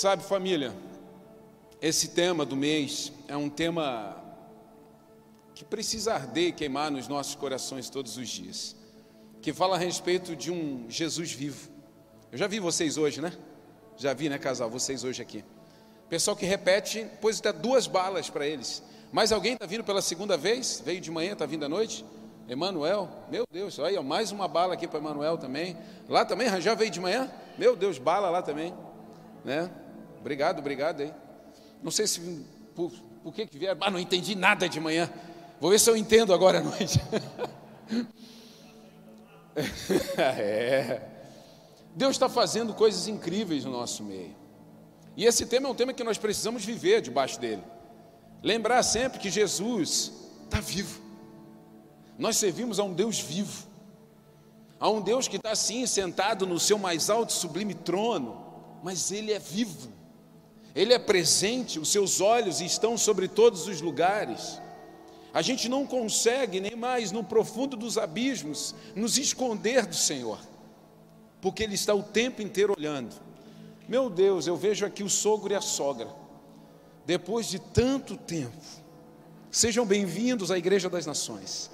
Sabe, família, esse tema do mês é um tema que precisa arder e queimar nos nossos corações todos os dias, que fala a respeito de um Jesus vivo. Eu já vi vocês hoje, né? Já vi, né, casal, vocês hoje aqui. Pessoal que repete, pois dá duas balas para eles. Mais alguém está vindo pela segunda vez? Veio de manhã, está vindo à noite? Emanuel, meu Deus, olha, mais uma bala aqui para Emanuel também. Lá também, já veio de manhã? Meu Deus, bala lá também. Né? Obrigado, obrigado aí. Não sei se por, por que, que vieram. Ah, não entendi nada de manhã. Vou ver se eu entendo agora à noite. é. Deus está fazendo coisas incríveis no nosso meio. E esse tema é um tema que nós precisamos viver debaixo dele. Lembrar sempre que Jesus está vivo. Nós servimos a um Deus vivo, a um Deus que está assim sentado no seu mais alto e sublime trono, mas Ele é vivo, Ele é presente, os seus olhos estão sobre todos os lugares. A gente não consegue nem mais no profundo dos abismos nos esconder do Senhor, porque Ele está o tempo inteiro olhando. Meu Deus, eu vejo aqui o sogro e a sogra, depois de tanto tempo, sejam bem-vindos à Igreja das Nações.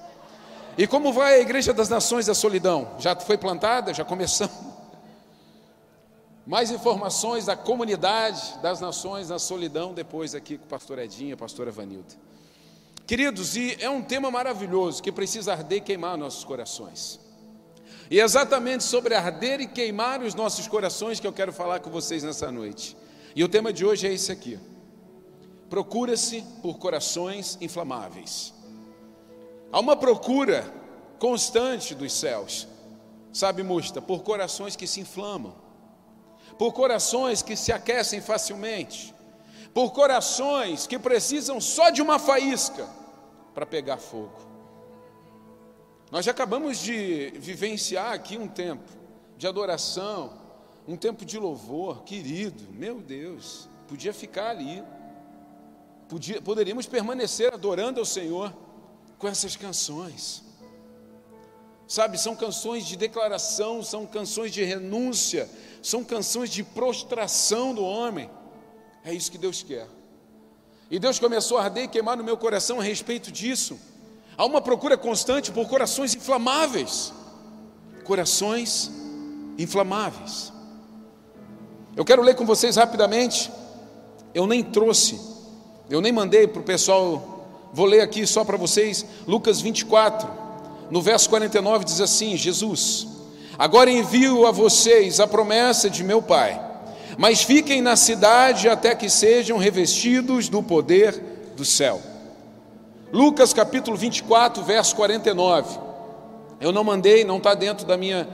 E como vai a Igreja das Nações da Solidão? Já foi plantada? Já começamos? Mais informações da comunidade das nações da solidão, depois aqui com o pastor Edinho a pastora Vanilda. Queridos, e é um tema maravilhoso que precisa arder e queimar nossos corações. E é exatamente sobre arder e queimar os nossos corações que eu quero falar com vocês nessa noite. E o tema de hoje é esse aqui: procura-se por corações inflamáveis. Há uma procura constante dos céus, sabe, Musta, por corações que se inflamam, por corações que se aquecem facilmente, por corações que precisam só de uma faísca para pegar fogo. Nós já acabamos de vivenciar aqui um tempo de adoração, um tempo de louvor, querido, meu Deus, podia ficar ali, podia, poderíamos permanecer adorando ao Senhor com essas canções. Sabe, são canções de declaração, são canções de renúncia, são canções de prostração do homem. É isso que Deus quer. E Deus começou a arder e queimar no meu coração a respeito disso. Há uma procura constante por corações inflamáveis. Corações inflamáveis. Eu quero ler com vocês rapidamente. Eu nem trouxe, eu nem mandei para o pessoal Vou ler aqui só para vocês, Lucas 24, no verso 49 diz assim: Jesus, agora envio a vocês a promessa de meu Pai, mas fiquem na cidade até que sejam revestidos do poder do céu. Lucas capítulo 24, verso 49. Eu não mandei, não está dentro da minha,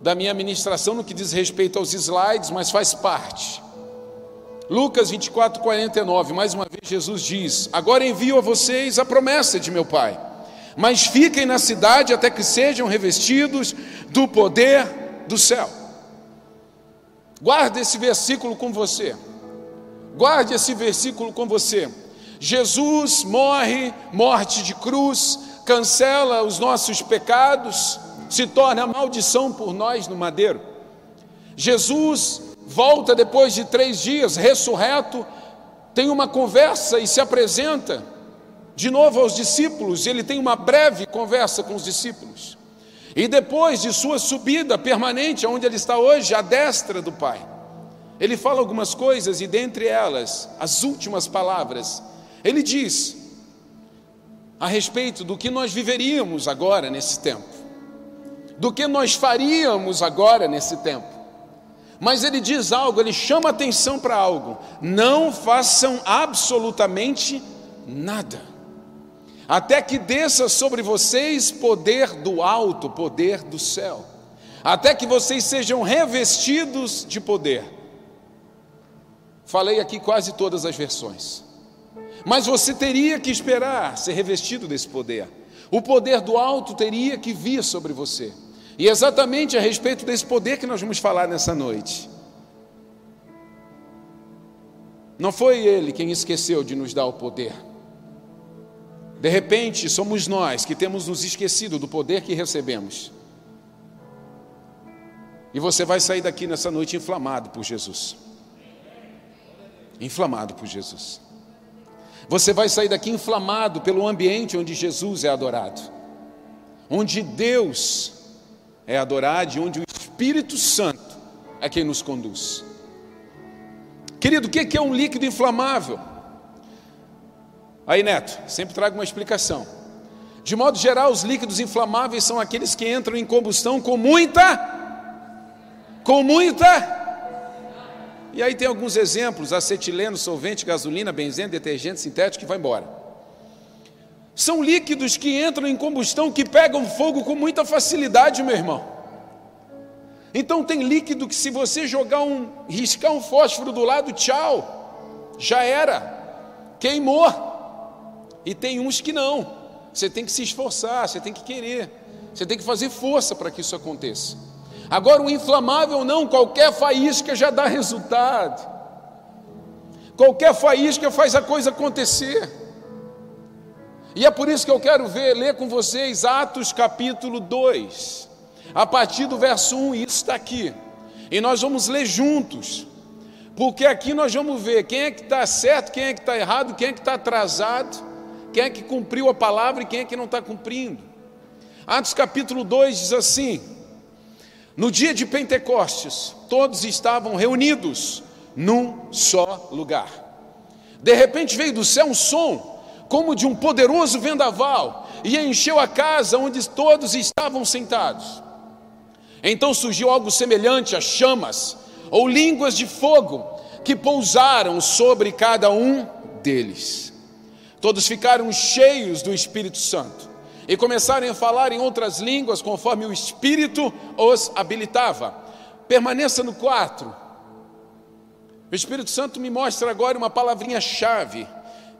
da minha ministração no que diz respeito aos slides, mas faz parte. Lucas 24, 49, mais uma vez Jesus diz: Agora envio a vocês a promessa de meu Pai, mas fiquem na cidade até que sejam revestidos do poder do céu. Guarde esse versículo com você, guarde esse versículo com você. Jesus morre, morte de cruz, cancela os nossos pecados, se torna maldição por nós no madeiro. Jesus volta depois de três dias, ressurreto, tem uma conversa e se apresenta de novo aos discípulos. Ele tem uma breve conversa com os discípulos. E depois de sua subida permanente, onde ele está hoje, à destra do Pai, ele fala algumas coisas e dentre elas, as últimas palavras, ele diz a respeito do que nós viveríamos agora nesse tempo, do que nós faríamos agora nesse tempo. Mas ele diz algo, ele chama atenção para algo: não façam absolutamente nada, até que desça sobre vocês poder do alto, poder do céu, até que vocês sejam revestidos de poder. Falei aqui quase todas as versões, mas você teria que esperar ser revestido desse poder, o poder do alto teria que vir sobre você. E é exatamente a respeito desse poder que nós vamos falar nessa noite. Não foi ele quem esqueceu de nos dar o poder. De repente, somos nós que temos nos esquecido do poder que recebemos. E você vai sair daqui nessa noite inflamado por Jesus. inflamado por Jesus. Você vai sair daqui inflamado pelo ambiente onde Jesus é adorado, onde Deus é adorado e onde o Espírito Santo é quem nos conduz. Querido, o que é um líquido inflamável? Aí, Neto, sempre trago uma explicação. De modo geral, os líquidos inflamáveis são aqueles que entram em combustão com muita, com muita. E aí tem alguns exemplos: acetileno, solvente, gasolina, benzeno, detergente sintético que vai embora. São líquidos que entram em combustão que pegam fogo com muita facilidade, meu irmão. Então tem líquido que se você jogar um, riscar um fósforo do lado, tchau, já era, queimou. E tem uns que não. Você tem que se esforçar, você tem que querer, você tem que fazer força para que isso aconteça. Agora o inflamável não, qualquer faísca já dá resultado. Qualquer faísca faz a coisa acontecer. E é por isso que eu quero ver, ler com vocês Atos capítulo 2 a partir do verso 1, isso está aqui. E nós vamos ler juntos, porque aqui nós vamos ver quem é que está certo, quem é que está errado, quem é que está atrasado, quem é que cumpriu a palavra e quem é que não está cumprindo. Atos capítulo 2 diz assim: No dia de Pentecostes, todos estavam reunidos num só lugar. De repente veio do céu um som, como de um poderoso vendaval, e encheu a casa onde todos estavam sentados. Então surgiu algo semelhante a chamas ou línguas de fogo que pousaram sobre cada um deles. Todos ficaram cheios do Espírito Santo e começaram a falar em outras línguas conforme o Espírito os habilitava. Permaneça no quarto. O Espírito Santo me mostra agora uma palavrinha-chave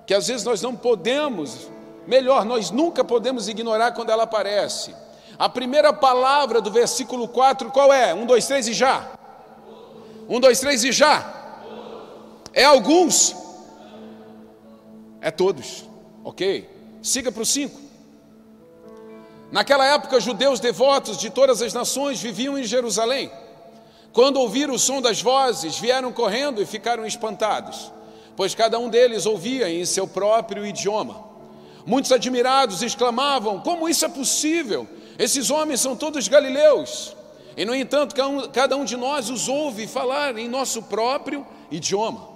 que às vezes nós não podemos, melhor, nós nunca podemos ignorar quando ela aparece a primeira palavra do versículo 4, qual é? Um, dois, três e já. Um, dois, três e já. É alguns? É todos. Ok. Siga para o 5. Naquela época, judeus devotos de todas as nações viviam em Jerusalém. Quando ouviram o som das vozes, vieram correndo e ficaram espantados, pois cada um deles ouvia em seu próprio idioma. Muitos admirados exclamavam: Como isso é possível? Esses homens são todos galileus, e no entanto, cada um de nós os ouve falar em nosso próprio idioma.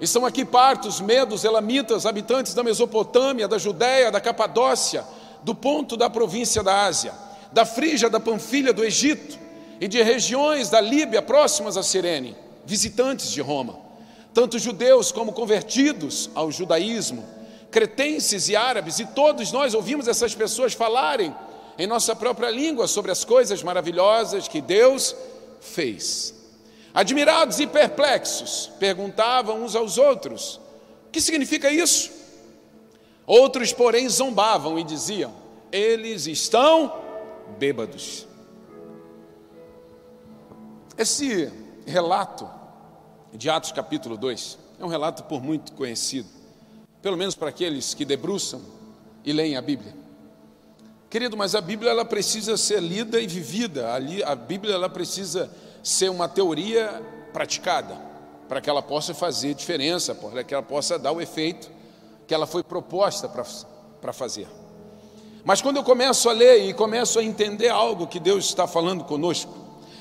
Estão aqui partos, medos, elamitas, habitantes da Mesopotâmia, da Judéia, da Capadócia, do ponto da província da Ásia, da Frígia, da Panfilha, do Egito e de regiões da Líbia próximas a Cirene, visitantes de Roma, tanto judeus como convertidos ao judaísmo, cretenses e árabes, e todos nós ouvimos essas pessoas falarem em nossa própria língua sobre as coisas maravilhosas que Deus fez. Admirados e perplexos, perguntavam uns aos outros: O que significa isso? Outros, porém, zombavam e diziam: Eles estão bêbados. Esse relato de Atos capítulo 2 é um relato por muito conhecido, pelo menos para aqueles que debruçam e leem a Bíblia. Querido, mas a Bíblia ela precisa ser lida e vivida. A Bíblia ela precisa ser uma teoria praticada para que ela possa fazer diferença, para que ela possa dar o efeito que ela foi proposta para fazer. Mas quando eu começo a ler e começo a entender algo que Deus está falando conosco,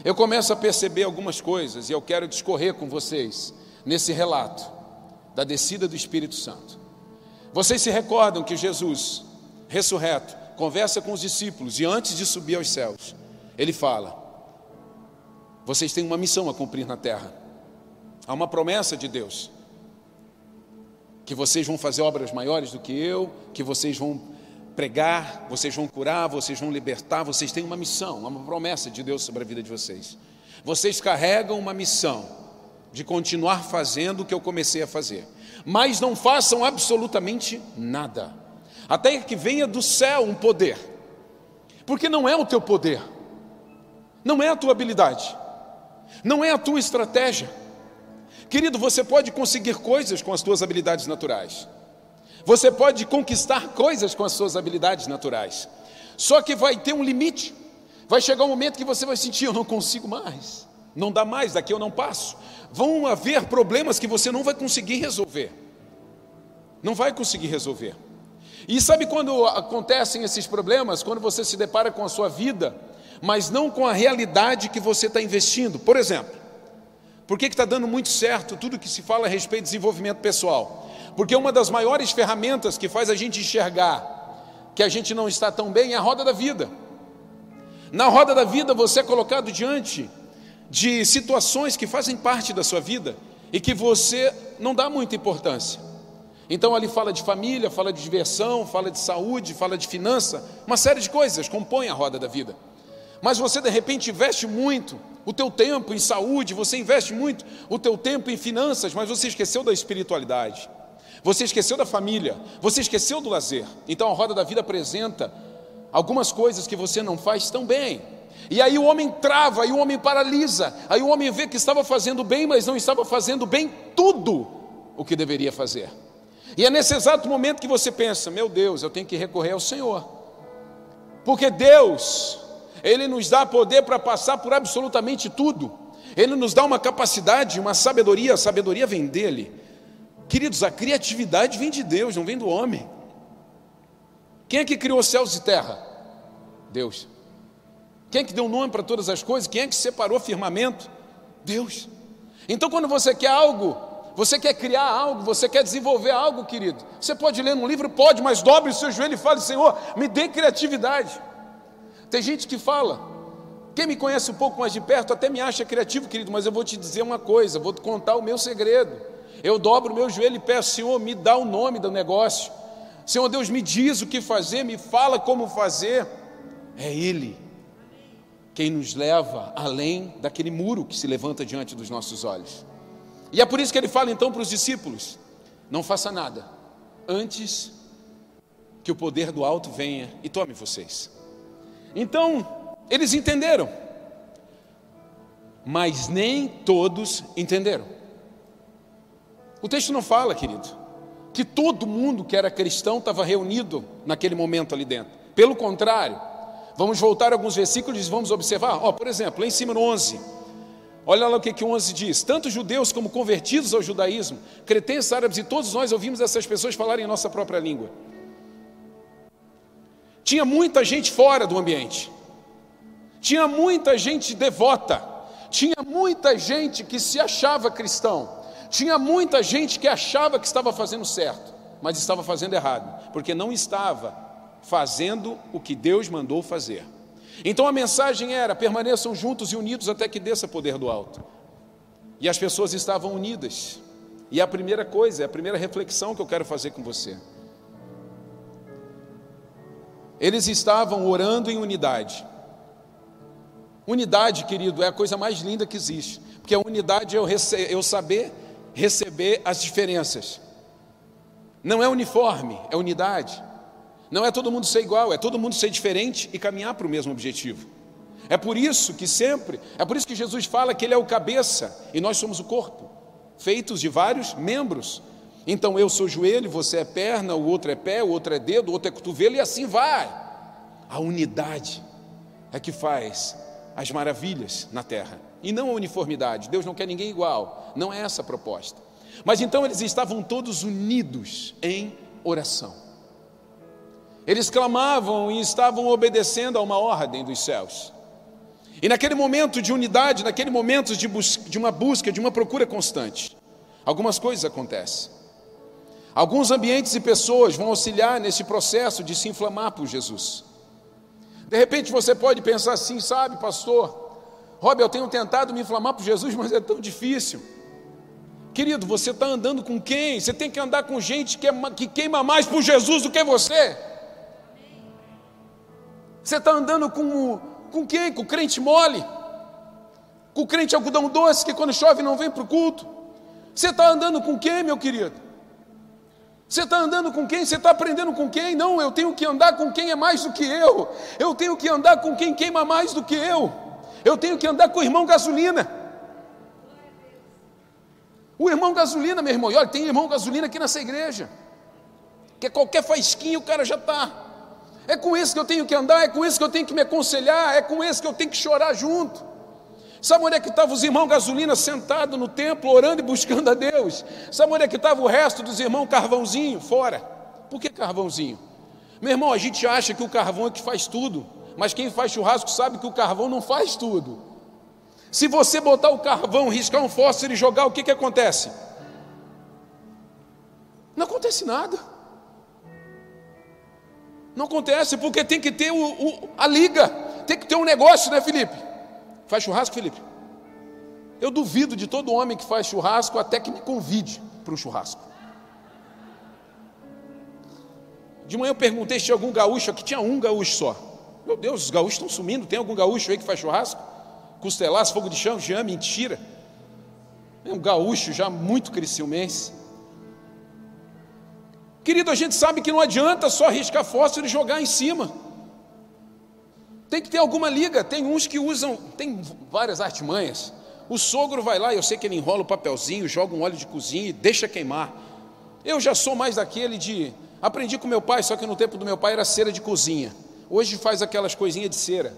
eu começo a perceber algumas coisas e eu quero discorrer com vocês nesse relato da descida do Espírito Santo. Vocês se recordam que Jesus, ressurreto, conversa com os discípulos e antes de subir aos céus, ele fala: Vocês têm uma missão a cumprir na terra. Há uma promessa de Deus que vocês vão fazer obras maiores do que eu, que vocês vão pregar, vocês vão curar, vocês vão libertar, vocês têm uma missão, uma promessa de Deus sobre a vida de vocês. Vocês carregam uma missão de continuar fazendo o que eu comecei a fazer, mas não façam absolutamente nada. Até que venha do céu um poder, porque não é o teu poder, não é a tua habilidade, não é a tua estratégia. Querido, você pode conseguir coisas com as tuas habilidades naturais, você pode conquistar coisas com as suas habilidades naturais, só que vai ter um limite, vai chegar um momento que você vai sentir: eu não consigo mais, Não dá mais, daqui eu não passo. Vão haver problemas que você não vai conseguir resolver. Não vai conseguir resolver. E sabe quando acontecem esses problemas? Quando você se depara com a sua vida, mas não com a realidade que você está investindo. Por exemplo, por que está dando muito certo tudo que se fala a respeito de desenvolvimento pessoal? Porque uma das maiores ferramentas que faz a gente enxergar que a gente não está tão bem é a roda da vida. Na roda da vida você é colocado diante de situações que fazem parte da sua vida e que você não dá muita importância. Então ali fala de família, fala de diversão, fala de saúde, fala de finança, uma série de coisas compõem a roda da vida. Mas você de repente investe muito o teu tempo em saúde, você investe muito o teu tempo em finanças, mas você esqueceu da espiritualidade. Você esqueceu da família, você esqueceu do lazer. Então a roda da vida apresenta algumas coisas que você não faz tão bem. E aí o homem trava, aí o homem paralisa, aí o homem vê que estava fazendo bem, mas não estava fazendo bem tudo o que deveria fazer. E é nesse exato momento que você pensa: meu Deus, eu tenho que recorrer ao Senhor, porque Deus, Ele nos dá poder para passar por absolutamente tudo, Ele nos dá uma capacidade, uma sabedoria, a sabedoria vem dEle. Queridos, a criatividade vem de Deus, não vem do homem. Quem é que criou céus e terra? Deus. Quem é que deu nome para todas as coisas? Quem é que separou firmamento? Deus. Então, quando você quer algo, você quer criar algo, você quer desenvolver algo, querido, você pode ler num livro? Pode, mas dobre o seu joelho e fale: Senhor, me dê criatividade. Tem gente que fala, quem me conhece um pouco mais de perto até me acha criativo, querido, mas eu vou te dizer uma coisa, vou te contar o meu segredo. Eu dobro o meu joelho e peço, Senhor, me dá o nome do negócio. Senhor Deus, me diz o que fazer, me fala como fazer. É Ele quem nos leva além daquele muro que se levanta diante dos nossos olhos. E é por isso que ele fala então para os discípulos: não faça nada antes que o poder do alto venha e tome vocês. Então, eles entenderam, mas nem todos entenderam. O texto não fala, querido, que todo mundo que era cristão estava reunido naquele momento ali dentro. Pelo contrário, Vamos voltar a alguns versículos e vamos observar. Ó, por exemplo, lá em cima no 11. Olha lá o que, que o 11 diz. Tanto judeus como convertidos ao judaísmo, cretenses, árabes e todos nós ouvimos essas pessoas falarem em nossa própria língua. Tinha muita gente fora do ambiente. Tinha muita gente devota. Tinha muita gente que se achava cristão. Tinha muita gente que achava que estava fazendo certo, mas estava fazendo errado, porque não estava fazendo o que Deus mandou fazer. Então a mensagem era: permaneçam juntos e unidos até que desça poder do alto. E as pessoas estavam unidas. E a primeira coisa, a primeira reflexão que eu quero fazer com você. Eles estavam orando em unidade. Unidade, querido, é a coisa mais linda que existe, porque a unidade é eu, eu saber receber as diferenças. Não é uniforme, é unidade. Não é todo mundo ser igual, é todo mundo ser diferente e caminhar para o mesmo objetivo. É por isso que sempre, é por isso que Jesus fala que Ele é o cabeça e nós somos o corpo, feitos de vários membros. Então eu sou joelho, você é perna, o outro é pé, o outro é dedo, o outro é cotovelo e assim vai. A unidade é que faz as maravilhas na terra e não a uniformidade. Deus não quer ninguém igual, não é essa a proposta. Mas então eles estavam todos unidos em oração. Eles clamavam e estavam obedecendo a uma ordem dos céus. E naquele momento de unidade, naquele momento de, de uma busca, de uma procura constante, algumas coisas acontecem. Alguns ambientes e pessoas vão auxiliar nesse processo de se inflamar por Jesus. De repente você pode pensar assim, sabe, pastor, Rob, eu tenho tentado me inflamar por Jesus, mas é tão difícil. Querido, você está andando com quem? Você tem que andar com gente que, é, que queima mais por Jesus do que você. Você está andando com, com quem? Com o crente mole? Com o crente algodão doce que quando chove não vem para o culto? Você está andando com quem, meu querido? Você está andando com quem? Você está aprendendo com quem? Não, eu tenho que andar com quem é mais do que eu. Eu tenho que andar com quem queima mais do que eu. Eu tenho que andar com o irmão gasolina. O irmão gasolina, meu irmão, e olha, tem irmão gasolina aqui nessa igreja. Que é qualquer faisquinha o cara já está. É com esse que eu tenho que andar, é com esse que eu tenho que me aconselhar, é com esse que eu tenho que chorar junto. Sabe onde é que estavam os irmãos gasolina sentados no templo, orando e buscando a Deus? Sabe onde é que estava o resto dos irmãos carvãozinho? Fora. Por que carvãozinho? Meu irmão, a gente acha que o carvão é que faz tudo, mas quem faz churrasco sabe que o carvão não faz tudo. Se você botar o carvão, riscar um fósforo e jogar, o que, que acontece? Não acontece nada. Não acontece, porque tem que ter o, o, a liga, tem que ter um negócio, né, Felipe? Faz churrasco, Felipe? Eu duvido de todo homem que faz churrasco até que me convide para um churrasco. De manhã eu perguntei se tinha algum gaúcho aqui, tinha um gaúcho só. Meu Deus, os gaúchos estão sumindo, tem algum gaúcho aí que faz churrasco? Costelaço, fogo de chão, já mentira. É um gaúcho já muito cresciumense. Querido, a gente sabe que não adianta só riscar fósforo e jogar em cima. Tem que ter alguma liga. Tem uns que usam, tem várias artimanhas. O sogro vai lá, eu sei que ele enrola o papelzinho, joga um óleo de cozinha e deixa queimar. Eu já sou mais daquele de. Aprendi com meu pai, só que no tempo do meu pai era cera de cozinha. Hoje faz aquelas coisinhas de cera.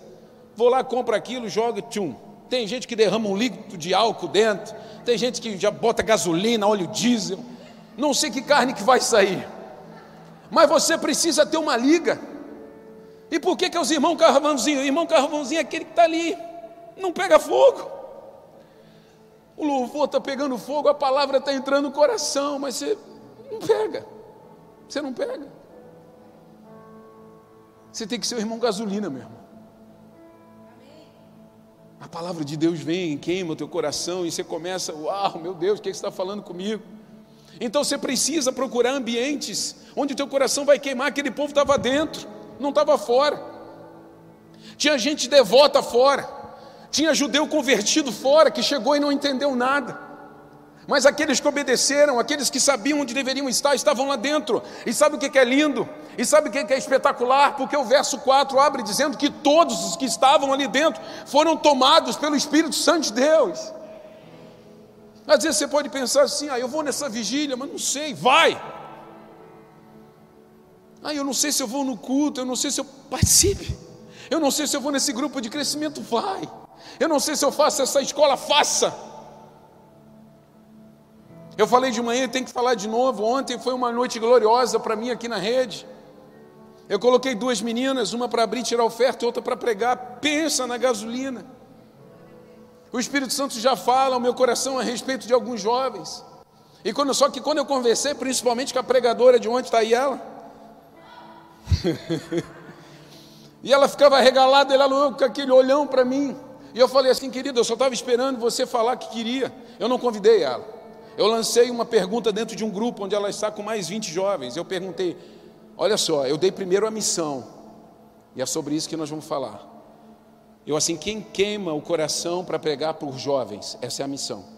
Vou lá, compro aquilo, joga, tchum. Tem gente que derrama um líquido de álcool dentro. Tem gente que já bota gasolina, óleo diesel. Não sei que carne que vai sair. Mas você precisa ter uma liga. E por que, que é os irmãos carvãozinho? O irmão carvãozinho é aquele que está ali, não pega fogo. O louvor está pegando fogo, a palavra está entrando no coração, mas você não pega. Você não pega. Você tem que ser o irmão gasolina, meu irmão. A palavra de Deus vem, queima o teu coração e você começa, uau, meu Deus, o que, é que você está falando comigo? Então você precisa procurar ambientes onde o teu coração vai queimar, aquele povo estava dentro não estava fora. Tinha gente devota fora. Tinha judeu convertido fora que chegou e não entendeu nada. Mas aqueles que obedeceram, aqueles que sabiam onde deveriam estar, estavam lá dentro. E sabe o que é lindo? E sabe o que é espetacular? Porque o verso 4 abre dizendo que todos os que estavam ali dentro foram tomados pelo Espírito Santo de Deus. Às vezes você pode pensar assim: ah, eu vou nessa vigília, mas não sei, vai. Ah, eu não sei se eu vou no culto, eu não sei se eu participe. Eu não sei se eu vou nesse grupo de crescimento, vai. Eu não sei se eu faço essa escola, faça. Eu falei de manhã, tem que falar de novo. Ontem foi uma noite gloriosa para mim aqui na rede. Eu coloquei duas meninas, uma para abrir e tirar oferta e outra para pregar. Pensa na gasolina. O Espírito Santo já fala ao meu coração a respeito de alguns jovens. E quando, só que quando eu conversei, principalmente com a pregadora de onde está aí ela, e ela ficava regalada, ela com aquele olhão para mim. E eu falei assim, querida, eu só estava esperando você falar que queria. Eu não convidei ela. Eu lancei uma pergunta dentro de um grupo onde ela está com mais 20 jovens. Eu perguntei: olha só, eu dei primeiro a missão, e é sobre isso que nós vamos falar. Eu assim, quem queima o coração para pregar por jovens? Essa é a missão.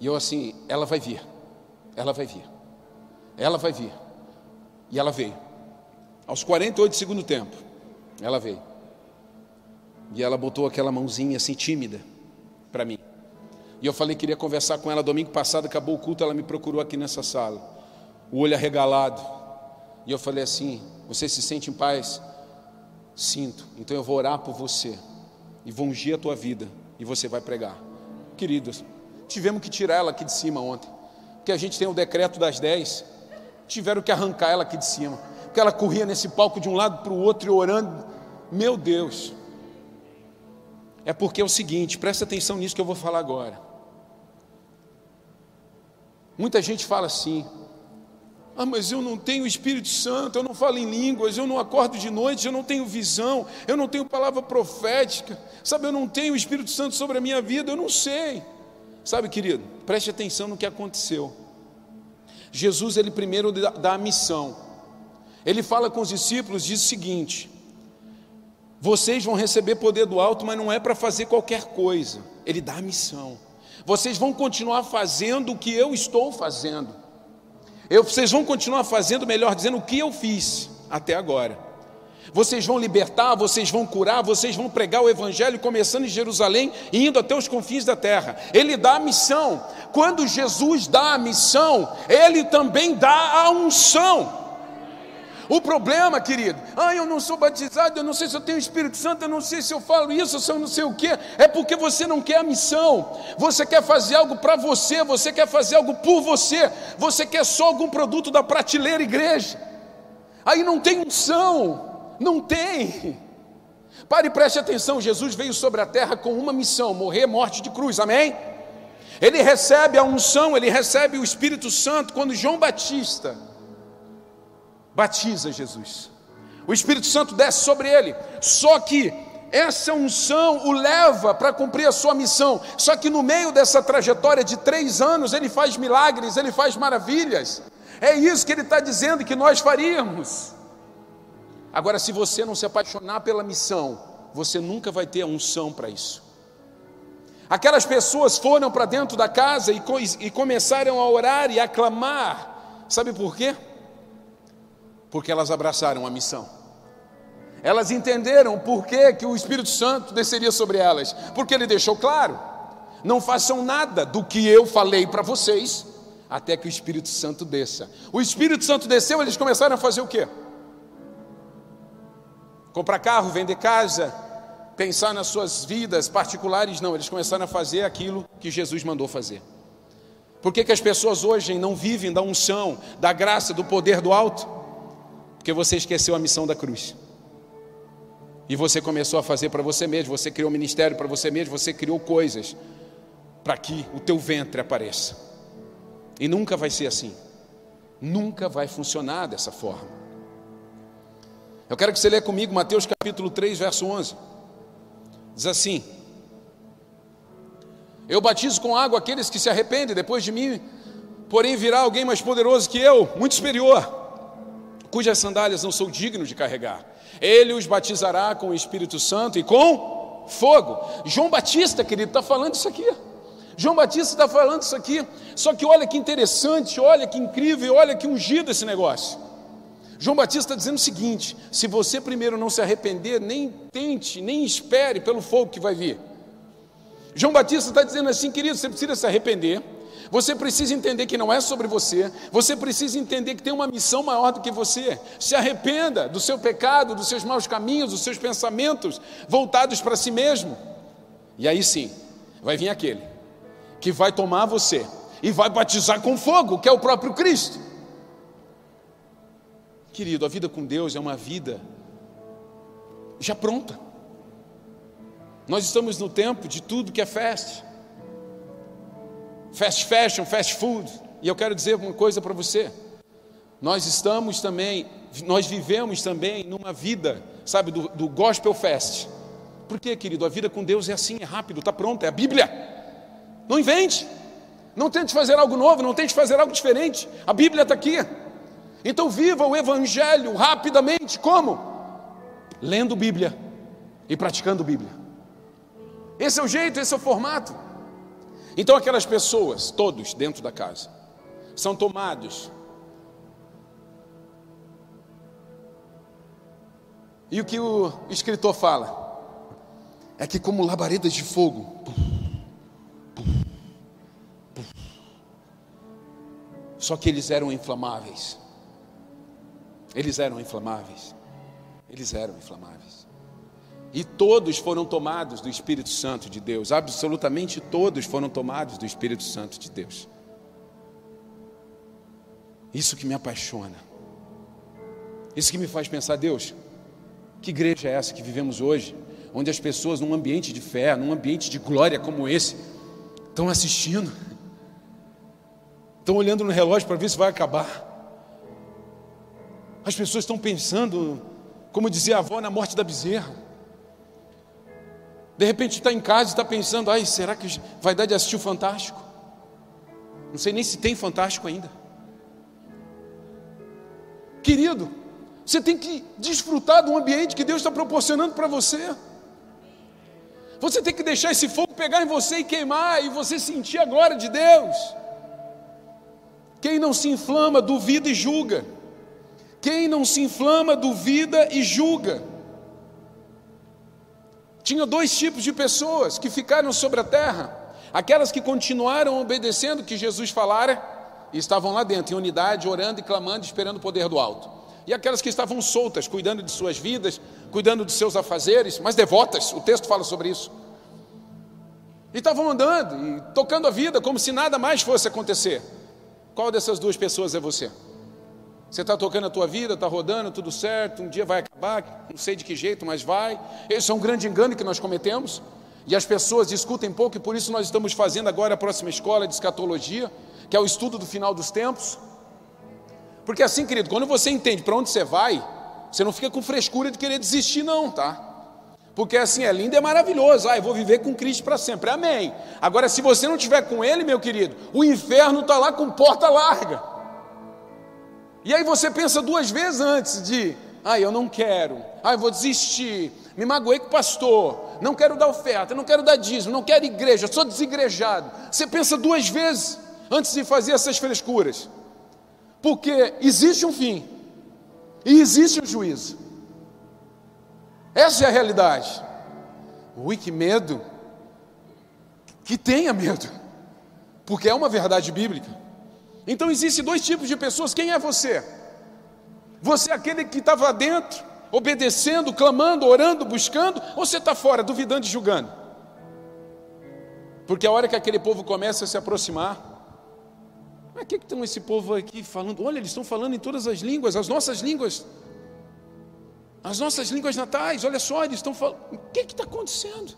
E eu assim, ela vai vir, ela vai vir, ela vai vir. E ela veio. Aos 48 do segundo tempo, ela veio. E ela botou aquela mãozinha assim tímida para mim. E eu falei que queria conversar com ela domingo passado, acabou o culto, ela me procurou aqui nessa sala. O olho arregalado. E eu falei assim: Você se sente em paz? Sinto. Então eu vou orar por você. E vou ungir a tua vida. E você vai pregar. Queridos, Tivemos que tirar ela aqui de cima ontem, porque a gente tem o decreto das 10. Tiveram que arrancar ela aqui de cima, porque ela corria nesse palco de um lado para o outro e orando. Meu Deus. É porque é o seguinte, presta atenção nisso que eu vou falar agora. Muita gente fala assim: ah, mas eu não tenho Espírito Santo, eu não falo em línguas, eu não acordo de noite, eu não tenho visão, eu não tenho palavra profética, sabe, eu não tenho Espírito Santo sobre a minha vida, eu não sei. Sabe, querido, preste atenção no que aconteceu. Jesus, ele primeiro dá a missão. Ele fala com os discípulos, diz o seguinte: Vocês vão receber poder do alto, mas não é para fazer qualquer coisa. Ele dá a missão. Vocês vão continuar fazendo o que eu estou fazendo. Eu, vocês vão continuar fazendo, melhor dizendo, o que eu fiz até agora. Vocês vão libertar, vocês vão curar, vocês vão pregar o Evangelho, começando em Jerusalém e indo até os confins da terra. Ele dá a missão. Quando Jesus dá a missão, ele também dá a unção. O problema, querido, ah, eu não sou batizado, eu não sei se eu tenho Espírito Santo, eu não sei se eu falo isso, se eu não sei o que, é porque você não quer a missão, você quer fazer algo para você, você quer fazer algo por você, você quer só algum produto da prateleira igreja, aí não tem unção, não tem. Pare e preste atenção: Jesus veio sobre a terra com uma missão: morrer morte de cruz, amém? Ele recebe a unção, ele recebe o Espírito Santo quando João Batista batiza Jesus. O Espírito Santo desce sobre ele, só que essa unção o leva para cumprir a sua missão. Só que no meio dessa trajetória de três anos, ele faz milagres, ele faz maravilhas. É isso que ele está dizendo que nós faríamos. Agora, se você não se apaixonar pela missão, você nunca vai ter a unção para isso. Aquelas pessoas foram para dentro da casa e, e começaram a orar e a clamar. Sabe por quê? Porque elas abraçaram a missão. Elas entenderam por que, que o Espírito Santo desceria sobre elas. Porque ele deixou claro: não façam nada do que eu falei para vocês, até que o Espírito Santo desça. O Espírito Santo desceu, eles começaram a fazer o quê? Comprar carro, vender casa, pensar nas suas vidas particulares, não, eles começaram a fazer aquilo que Jesus mandou fazer. Por que, que as pessoas hoje não vivem da unção, da graça, do poder do alto? Porque você esqueceu a missão da cruz. E você começou a fazer para você mesmo, você criou ministério para você mesmo, você criou coisas para que o teu ventre apareça. E nunca vai ser assim. Nunca vai funcionar dessa forma. Eu quero que você leia comigo Mateus capítulo 3, verso 11. Diz assim: Eu batizo com água aqueles que se arrependem depois de mim, porém virá alguém mais poderoso que eu, muito superior, cujas sandálias não sou digno de carregar. Ele os batizará com o Espírito Santo e com fogo. João Batista, querido, está falando isso aqui. João Batista está falando isso aqui. Só que olha que interessante, olha que incrível, olha que ungido esse negócio. João Batista está dizendo o seguinte: se você primeiro não se arrepender, nem tente, nem espere pelo fogo que vai vir. João Batista está dizendo assim, querido, você precisa se arrepender, você precisa entender que não é sobre você, você precisa entender que tem uma missão maior do que você. Se arrependa do seu pecado, dos seus maus caminhos, dos seus pensamentos voltados para si mesmo. E aí sim, vai vir aquele que vai tomar você e vai batizar com fogo, que é o próprio Cristo. Querido, a vida com Deus é uma vida já pronta. Nós estamos no tempo de tudo que é fast. Fast fashion, fast food. E eu quero dizer uma coisa para você. Nós estamos também, nós vivemos também numa vida, sabe, do, do gospel fast. Por quê, querido? A vida com Deus é assim, é rápido, está pronta, é a Bíblia. Não invente. Não tente fazer algo novo, não tente fazer algo diferente. A Bíblia está aqui. Então viva o Evangelho rapidamente, como? Lendo Bíblia e praticando Bíblia. Esse é o jeito, esse é o formato. Então aquelas pessoas, todos dentro da casa, são tomados. E o que o escritor fala é que como labaredas de fogo, só que eles eram inflamáveis. Eles eram inflamáveis. Eles eram inflamáveis. E todos foram tomados do Espírito Santo de Deus. Absolutamente todos foram tomados do Espírito Santo de Deus. Isso que me apaixona. Isso que me faz pensar, Deus, que igreja é essa que vivemos hoje? Onde as pessoas, num ambiente de fé, num ambiente de glória como esse, estão assistindo, estão olhando no relógio para ver se vai acabar. As pessoas estão pensando, como dizia a avó, na morte da bezerra. De repente está em casa e está pensando, ai, será que vai dar de assistir o Fantástico? Não sei nem se tem Fantástico ainda. Querido, você tem que desfrutar do ambiente que Deus está proporcionando para você. Você tem que deixar esse fogo pegar em você e queimar, e você sentir a glória de Deus. Quem não se inflama, duvida e julga. Quem não se inflama, duvida e julga. Tinha dois tipos de pessoas que ficaram sobre a terra: aquelas que continuaram obedecendo o que Jesus falara e estavam lá dentro, em unidade, orando e clamando, esperando o poder do alto. e aquelas que estavam soltas, cuidando de suas vidas, cuidando de seus afazeres, mas devotas, o texto fala sobre isso. E estavam andando e tocando a vida como se nada mais fosse acontecer. Qual dessas duas pessoas é você? Você está tocando a tua vida, está rodando, tudo certo, um dia vai acabar, não sei de que jeito, mas vai. Esse é um grande engano que nós cometemos. E as pessoas discutem pouco, e por isso nós estamos fazendo agora a próxima escola de escatologia, que é o estudo do final dos tempos. Porque assim, querido, quando você entende para onde você vai, você não fica com frescura de querer desistir, não, tá? Porque assim, é lindo e é maravilhoso. Ah, eu vou viver com Cristo para sempre. Amém. Agora, se você não tiver com Ele, meu querido, o inferno está lá com porta larga. E aí você pensa duas vezes antes de, ah, eu não quero, ah, vou desistir, me magoei com o pastor, não quero dar oferta, não quero dar dízimo, não quero igreja, sou desigrejado. Você pensa duas vezes antes de fazer essas frescuras. Porque existe um fim e existe um juízo. Essa é a realidade. Ui, que medo. Que tenha medo. Porque é uma verdade bíblica. Então existem dois tipos de pessoas. Quem é você? Você é aquele que estava dentro, obedecendo, clamando, orando, buscando, ou você está fora, duvidando e julgando? Porque a hora que aquele povo começa a se aproximar, mas o que, que estão esse povo aqui falando? Olha, eles estão falando em todas as línguas, as nossas línguas, as nossas línguas natais, olha só, eles estão falando. O que está acontecendo?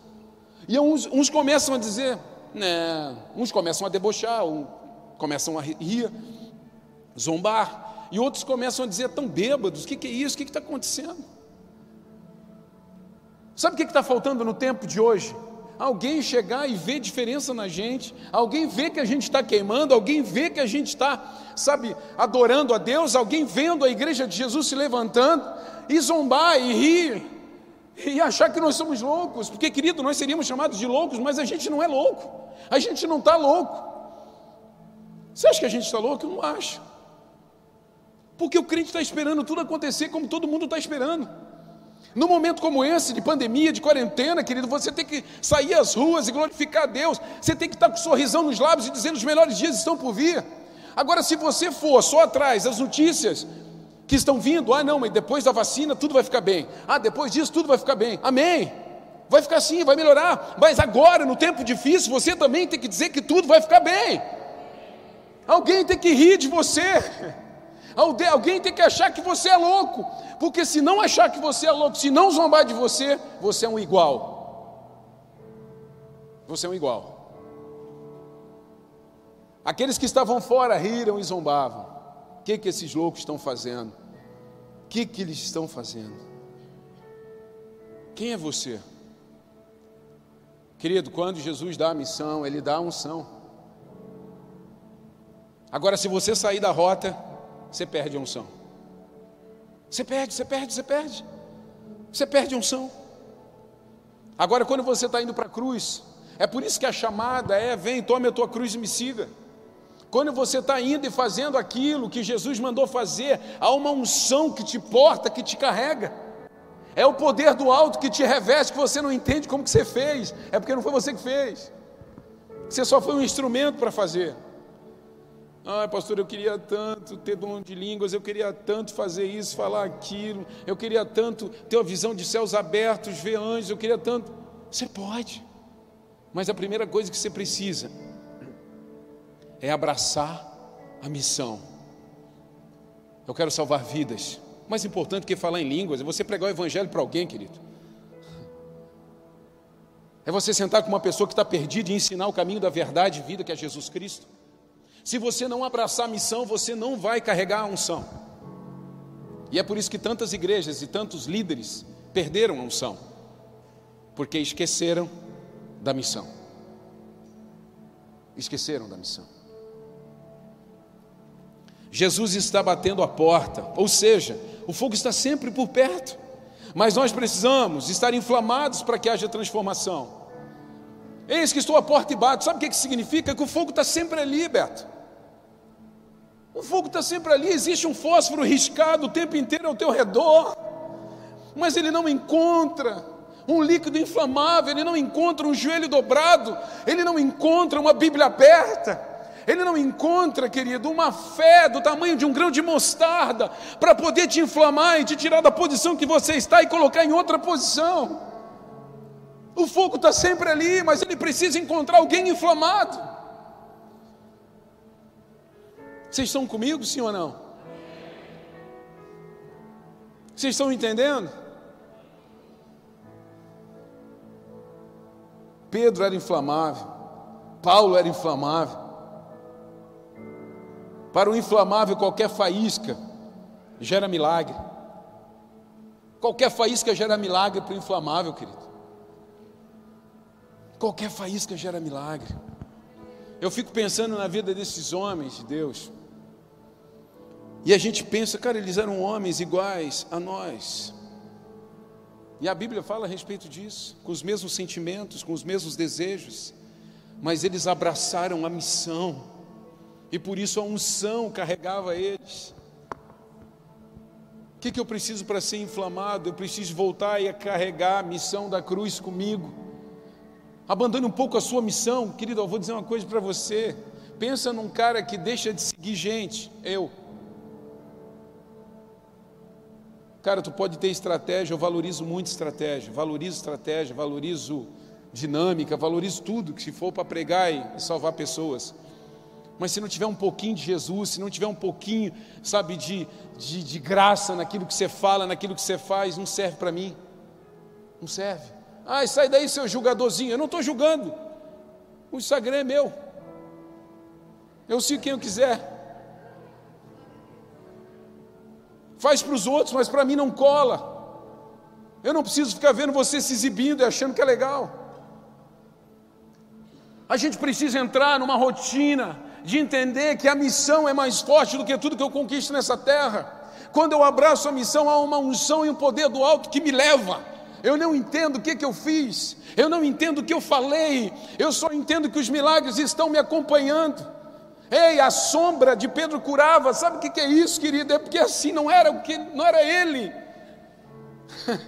E uns, uns, começam a dizer, né, uns começam a debochar, um, começam a rir, zombar, e outros começam a dizer, tão bêbados, o que, que é isso? O que está acontecendo? Sabe o que está faltando no tempo de hoje? alguém chegar e ver diferença na gente, alguém vê que a gente está queimando, alguém vê que a gente está, sabe, adorando a Deus, alguém vendo a igreja de Jesus se levantando e zombar e rir e achar que nós somos loucos, porque querido, nós seríamos chamados de loucos, mas a gente não é louco, a gente não está louco. Você acha que a gente está louco? Eu não acho. Porque o crente está esperando tudo acontecer como todo mundo está esperando. No momento como esse, de pandemia, de quarentena, querido, você tem que sair às ruas e glorificar a Deus. Você tem que estar com um sorrisão nos lábios e dizendo os melhores dias estão por vir. Agora, se você for só atrás das notícias que estão vindo, ah, não, mas depois da vacina tudo vai ficar bem. Ah, depois disso tudo vai ficar bem. Amém. Vai ficar assim, vai melhorar. Mas agora, no tempo difícil, você também tem que dizer que tudo vai ficar bem. Alguém tem que rir de você. Alguém tem que achar que você é louco, porque se não achar que você é louco, se não zombar de você, você é um igual. Você é um igual. Aqueles que estavam fora riram e zombavam. O que, que esses loucos estão fazendo? O que, que eles estão fazendo? Quem é você? Querido, quando Jesus dá a missão, Ele dá a unção. Agora, se você sair da rota, você perde a unção. Você perde, você perde, você perde. Você perde a unção. Agora, quando você está indo para a cruz, é por isso que a chamada é: vem, tome a tua cruz e me siga. Quando você está indo e fazendo aquilo que Jesus mandou fazer, há uma unção que te porta, que te carrega. É o poder do alto que te reveste, que você não entende como que você fez. É porque não foi você que fez. Você só foi um instrumento para fazer. Ai, pastor, eu queria tanto ter dom de línguas, eu queria tanto fazer isso, falar aquilo, eu queria tanto ter uma visão de céus abertos, ver anjos, eu queria tanto. Você pode, mas a primeira coisa que você precisa é abraçar a missão. Eu quero salvar vidas. Mais importante que falar em línguas é você pregar o evangelho para alguém, querido. É você sentar com uma pessoa que está perdida e ensinar o caminho da verdade e vida que é Jesus Cristo. Se você não abraçar a missão, você não vai carregar a unção. E é por isso que tantas igrejas e tantos líderes perderam a unção, porque esqueceram da missão. Esqueceram da missão. Jesus está batendo a porta, ou seja, o fogo está sempre por perto, mas nós precisamos estar inflamados para que haja transformação. Eis que estou à porta e bato. Sabe o que, que significa? Que o fogo está sempre ali, Beto. O fogo está sempre ali, existe um fósforo riscado o tempo inteiro ao teu redor, mas ele não encontra um líquido inflamável, ele não encontra um joelho dobrado, ele não encontra uma Bíblia aberta, ele não encontra, querido, uma fé do tamanho de um grão de mostarda para poder te inflamar e te tirar da posição que você está e colocar em outra posição. O fogo está sempre ali, mas ele precisa encontrar alguém inflamado. Vocês estão comigo, sim ou não? Vocês estão entendendo? Pedro era inflamável, Paulo era inflamável. Para o inflamável, qualquer faísca gera milagre. Qualquer faísca gera milagre para o inflamável, querido. Qualquer faísca gera milagre. Eu fico pensando na vida desses homens de Deus. E a gente pensa, cara, eles eram homens iguais a nós. E a Bíblia fala a respeito disso, com os mesmos sentimentos, com os mesmos desejos, mas eles abraçaram a missão, e por isso a unção carregava eles. O que, que eu preciso para ser inflamado? Eu preciso voltar e carregar a missão da cruz comigo. Abandone um pouco a sua missão, querido. Eu vou dizer uma coisa para você. Pensa num cara que deixa de seguir gente, eu. Cara, tu pode ter estratégia, eu valorizo muito estratégia, valorizo estratégia, valorizo dinâmica, valorizo tudo que se for para pregar e salvar pessoas. Mas se não tiver um pouquinho de Jesus, se não tiver um pouquinho, sabe, de, de, de graça naquilo que você fala, naquilo que você faz, não serve para mim. Não serve. Ah, sai daí, seu julgadorzinho. Eu não estou julgando. O Instagram é meu. Eu sigo quem eu quiser. faz para os outros, mas para mim não cola. Eu não preciso ficar vendo você se exibindo e achando que é legal. A gente precisa entrar numa rotina de entender que a missão é mais forte do que tudo que eu conquisto nessa terra. Quando eu abraço a missão, há uma unção e um poder do alto que me leva. Eu não entendo o que, que eu fiz, eu não entendo o que eu falei, eu só entendo que os milagres estão me acompanhando. Ei, a sombra de Pedro curava. Sabe o que é isso, querido? É porque assim não era o que não era ele.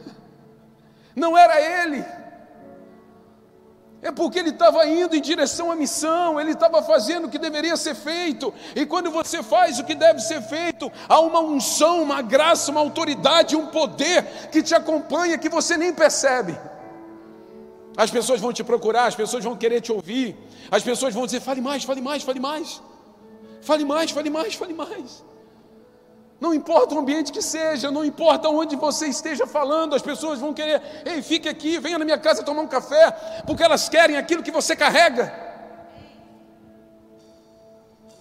não era ele. É porque ele estava indo em direção à missão, ele estava fazendo o que deveria ser feito, e quando você faz o que deve ser feito, há uma unção, uma graça, uma autoridade, um poder que te acompanha que você nem percebe. As pessoas vão te procurar, as pessoas vão querer te ouvir, as pessoas vão dizer: fale mais, fale mais, fale mais. Fale mais, fale mais, fale mais. Não importa o ambiente que seja, não importa onde você esteja falando, as pessoas vão querer, ei, fique aqui, venha na minha casa tomar um café, porque elas querem aquilo que você carrega.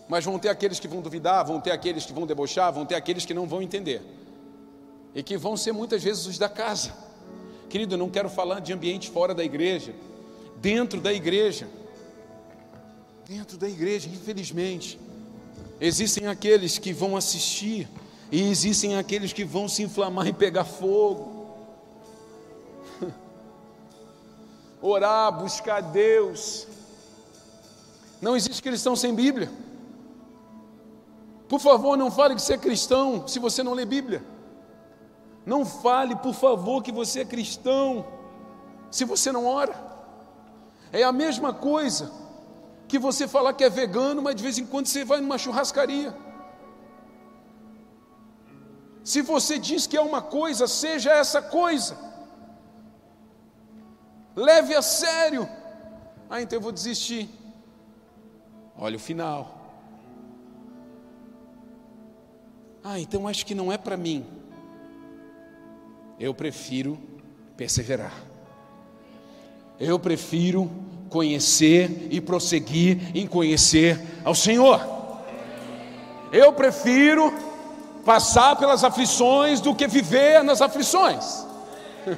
Mas vão ter aqueles que vão duvidar, vão ter aqueles que vão debochar, vão ter aqueles que não vão entender. E que vão ser muitas vezes os da casa. Querido, eu não quero falar de ambiente fora da igreja, dentro da igreja. Dentro da igreja, infelizmente. Existem aqueles que vão assistir, e existem aqueles que vão se inflamar e pegar fogo. Orar, buscar Deus. Não existe cristão sem Bíblia. Por favor, não fale que você é cristão se você não lê Bíblia. Não fale, por favor, que você é cristão se você não ora. É a mesma coisa que você falar que é vegano, mas de vez em quando você vai numa churrascaria. Se você diz que é uma coisa, seja essa coisa. Leve a sério. Ah, então eu vou desistir. Olha o final. Ah, então acho que não é para mim. Eu prefiro perseverar. Eu prefiro conhecer e prosseguir em conhecer ao Senhor. Eu prefiro passar pelas aflições do que viver nas aflições.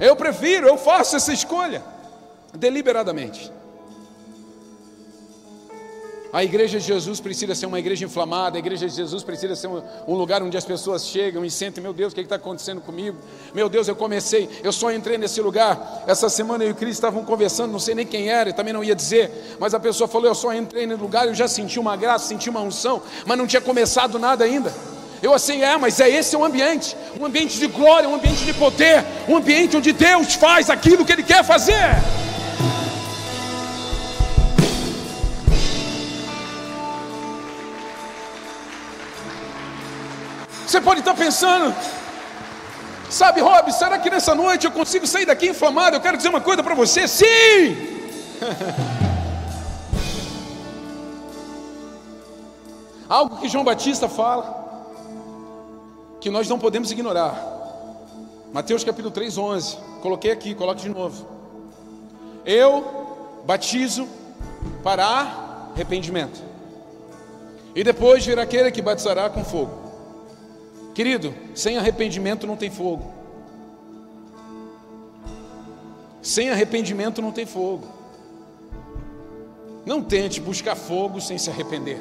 Eu prefiro, eu faço essa escolha deliberadamente. A igreja de Jesus precisa ser uma igreja inflamada, a igreja de Jesus precisa ser um, um lugar onde as pessoas chegam e sentem, meu Deus, o que está acontecendo comigo? Meu Deus, eu comecei, eu só entrei nesse lugar. Essa semana eu e o Cris estavam conversando, não sei nem quem era, também não ia dizer, mas a pessoa falou, eu só entrei nesse lugar, eu já senti uma graça, senti uma unção, mas não tinha começado nada ainda. Eu assim, é, mas é esse é o ambiente, um ambiente de glória, um ambiente de poder, um ambiente onde Deus faz aquilo que Ele quer fazer. Você pode estar pensando, sabe, Rob, será que nessa noite eu consigo sair daqui inflamado? Eu quero dizer uma coisa para você: sim! Algo que João Batista fala, que nós não podemos ignorar. Mateus capítulo 3, 11. Coloquei aqui, coloque de novo. Eu batizo para arrependimento. E depois virá aquele que batizará com fogo. Querido, sem arrependimento não tem fogo. Sem arrependimento não tem fogo. Não tente buscar fogo sem se arrepender.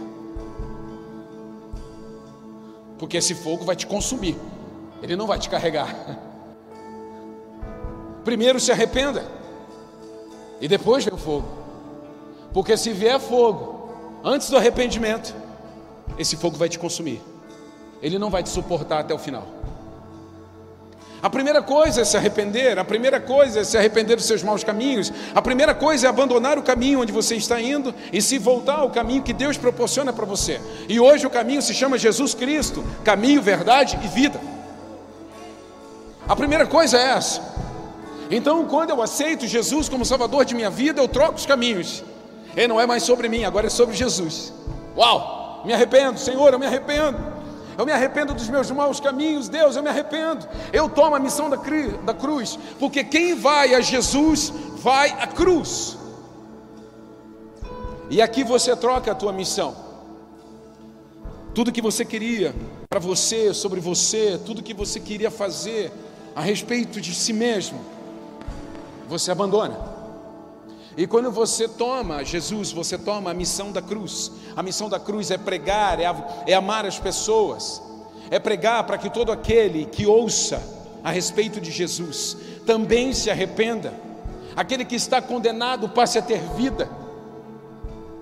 Porque esse fogo vai te consumir, ele não vai te carregar. Primeiro se arrependa, e depois vem o fogo. Porque se vier fogo antes do arrependimento, esse fogo vai te consumir, ele não vai te suportar até o final. A primeira coisa é se arrepender, a primeira coisa é se arrepender dos seus maus caminhos, a primeira coisa é abandonar o caminho onde você está indo e se voltar ao caminho que Deus proporciona para você. E hoje o caminho se chama Jesus Cristo, caminho, verdade e vida. A primeira coisa é essa. Então, quando eu aceito Jesus como Salvador de minha vida, eu troco os caminhos. E não é mais sobre mim, agora é sobre Jesus. Uau! Me arrependo, Senhor, eu me arrependo. Eu me arrependo dos meus maus caminhos, Deus, eu me arrependo. Eu tomo a missão da, da cruz, porque quem vai a Jesus vai à cruz. E aqui você troca a tua missão. Tudo que você queria para você, sobre você, tudo que você queria fazer a respeito de si mesmo, você abandona. E quando você toma Jesus, você toma a missão da cruz. A missão da cruz é pregar, é, é amar as pessoas, é pregar para que todo aquele que ouça a respeito de Jesus também se arrependa. Aquele que está condenado passe a ter vida.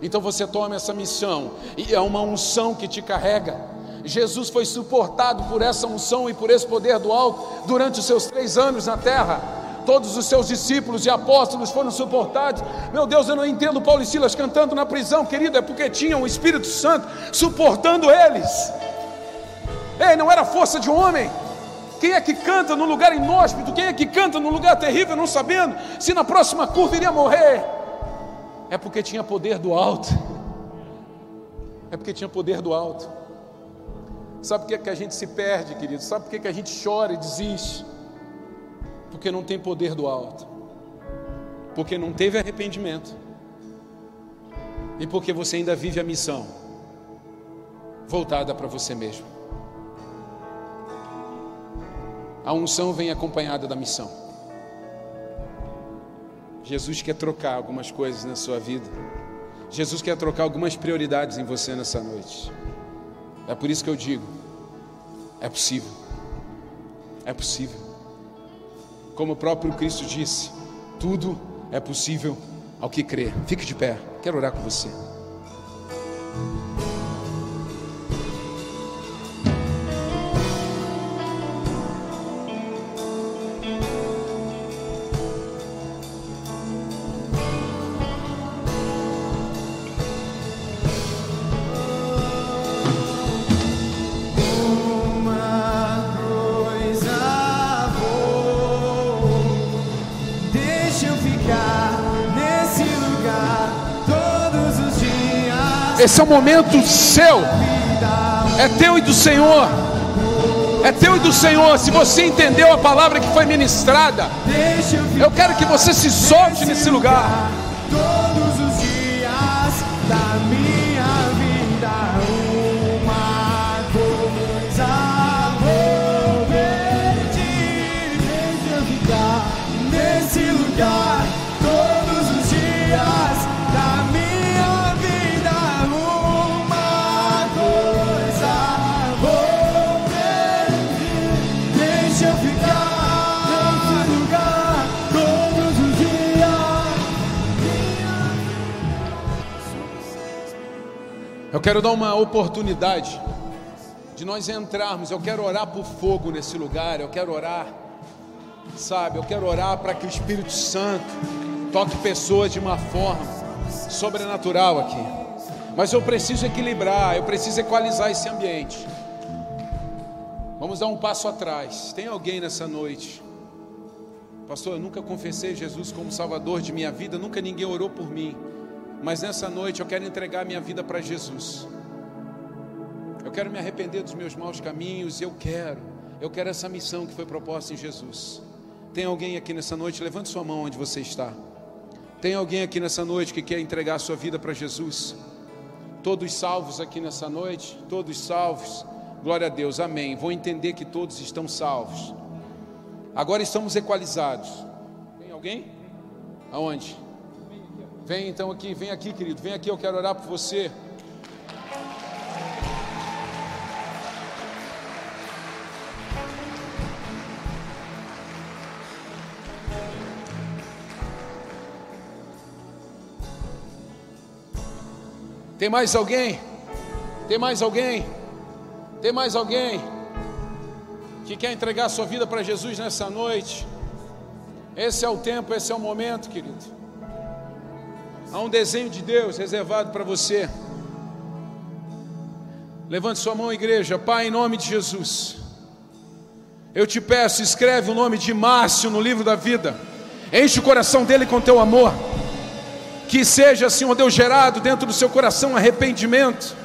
Então você toma essa missão, e é uma unção que te carrega. Jesus foi suportado por essa unção e por esse poder do alto durante os seus três anos na terra todos os seus discípulos e apóstolos foram suportados. Meu Deus, eu não entendo Paulo e Silas cantando na prisão, querido, é porque tinham o Espírito Santo suportando eles. Ei, não era força de homem. Quem é que canta no lugar inóspito? Quem é que canta no lugar terrível, não sabendo se na próxima curva iria morrer? É porque tinha poder do alto. É porque tinha poder do alto. Sabe por que, é que a gente se perde, querido? Sabe por que, é que a gente chora e desiste? Porque não tem poder do alto. Porque não teve arrependimento. E porque você ainda vive a missão voltada para você mesmo. A unção vem acompanhada da missão. Jesus quer trocar algumas coisas na sua vida. Jesus quer trocar algumas prioridades em você nessa noite. É por isso que eu digo: é possível. É possível. Como o próprio Cristo disse, tudo é possível ao que crê. Fique de pé, quero orar com você. Esse é um momento seu, é teu e do Senhor. É teu e do Senhor. Se você entendeu a palavra que foi ministrada, eu quero que você se solte nesse lugar. Eu quero dar uma oportunidade de nós entrarmos. Eu quero orar por fogo nesse lugar. Eu quero orar, sabe? Eu quero orar para que o Espírito Santo toque pessoas de uma forma sobrenatural aqui. Mas eu preciso equilibrar, eu preciso equalizar esse ambiente. Vamos dar um passo atrás. Tem alguém nessa noite? Pastor, eu nunca confessei Jesus como Salvador de minha vida, nunca ninguém orou por mim. Mas nessa noite eu quero entregar minha vida para Jesus. Eu quero me arrepender dos meus maus caminhos, eu quero. Eu quero essa missão que foi proposta em Jesus. Tem alguém aqui nessa noite? Levante sua mão onde você está. Tem alguém aqui nessa noite que quer entregar a sua vida para Jesus? Todos salvos aqui nessa noite? Todos salvos? Glória a Deus, amém. Vou entender que todos estão salvos. Agora estamos equalizados. Tem alguém? Aonde? Vem então aqui, vem aqui, querido. Vem aqui, eu quero orar por você. Tem mais alguém? Tem mais alguém? Tem mais alguém que quer entregar sua vida para Jesus nessa noite? Esse é o tempo, esse é o momento, querido. Há um desenho de Deus reservado para você. Levante sua mão, igreja. Pai, em nome de Jesus. Eu te peço, escreve o nome de Márcio no livro da vida. Enche o coração dele com teu amor. Que seja, Senhor Deus, gerado dentro do seu coração arrependimento.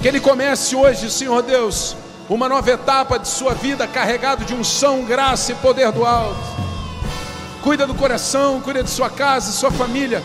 Que ele comece hoje, Senhor Deus, uma nova etapa de sua vida carregado de unção, graça e poder do alto. Cuida do coração, cuida de sua casa, sua família.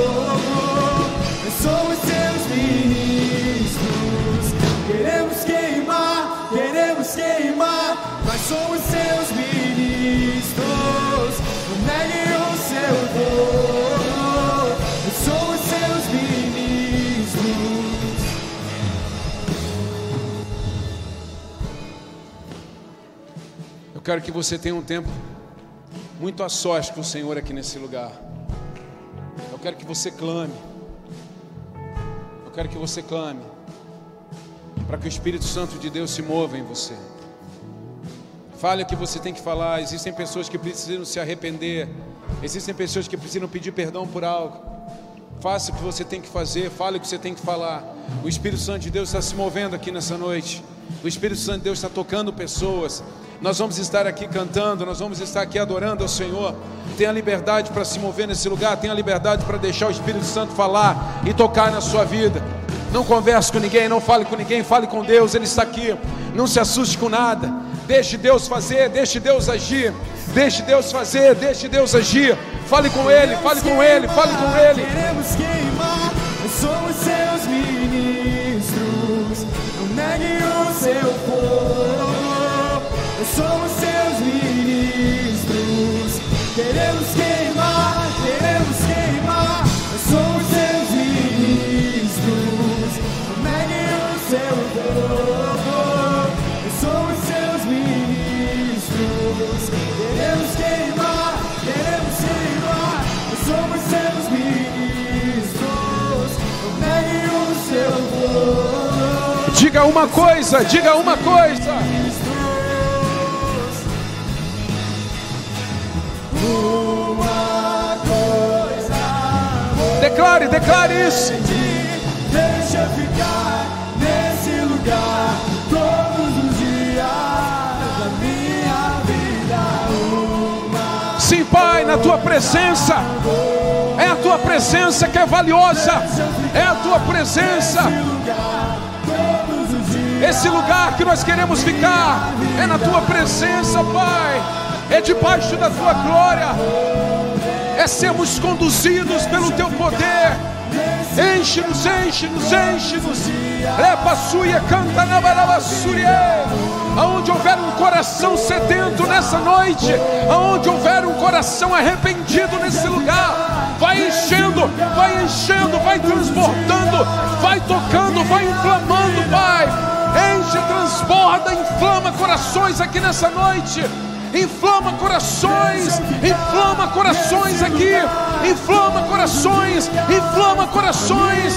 Eu quero que você tenha um tempo muito a sorte com o Senhor aqui nesse lugar. Eu quero que você clame. Eu quero que você clame. Para que o Espírito Santo de Deus se mova em você. Fale o que você tem que falar. Existem pessoas que precisam se arrepender. Existem pessoas que precisam pedir perdão por algo. Faça o que você tem que fazer. Fale o que você tem que falar. O Espírito Santo de Deus está se movendo aqui nessa noite. O Espírito Santo de Deus está tocando pessoas. Nós vamos estar aqui cantando, nós vamos estar aqui adorando ao Senhor. Tenha liberdade para se mover nesse lugar, tenha liberdade para deixar o Espírito Santo falar e tocar na sua vida. Não converse com ninguém, não fale com ninguém, fale com Deus, Ele está aqui. Não se assuste com nada. Deixe Deus fazer, deixe Deus agir. Deixe Deus fazer, deixe Deus agir. Fale com Ele, fale com Ele, fale com Ele. Queremos queimar, somos seus ministros. Não negue o seu povo somos seus ministros. Queremos queimar, queremos queimar. Somos seus ministros. Negue o seu povo. Somos seus ministros. Queremos queimar, queremos queimar. Somos seus ministros. Negue o seu povo. Diga uma coisa, diga uma coisa. Declare, declare isso. Deixa ficar nesse lugar todos os dias da minha vida. Sim, Pai, na tua presença. É a tua presença que é valiosa. É a tua presença. Esse lugar que nós queremos ficar é na tua presença, Pai. É debaixo da tua glória é sermos conduzidos pelo teu poder. Enche-nos, enche-nos, enche-nos. Repassuia, canta na Aonde houver um coração sedento nessa noite, aonde houver um coração arrependido nesse lugar, vai enchendo, vai enchendo, vai transbordando, vai tocando, vai inflamando, Pai. Enche, transborda, inflama corações aqui nessa noite. Inflama corações, inflama corações aqui, inflama corações, inflama corações.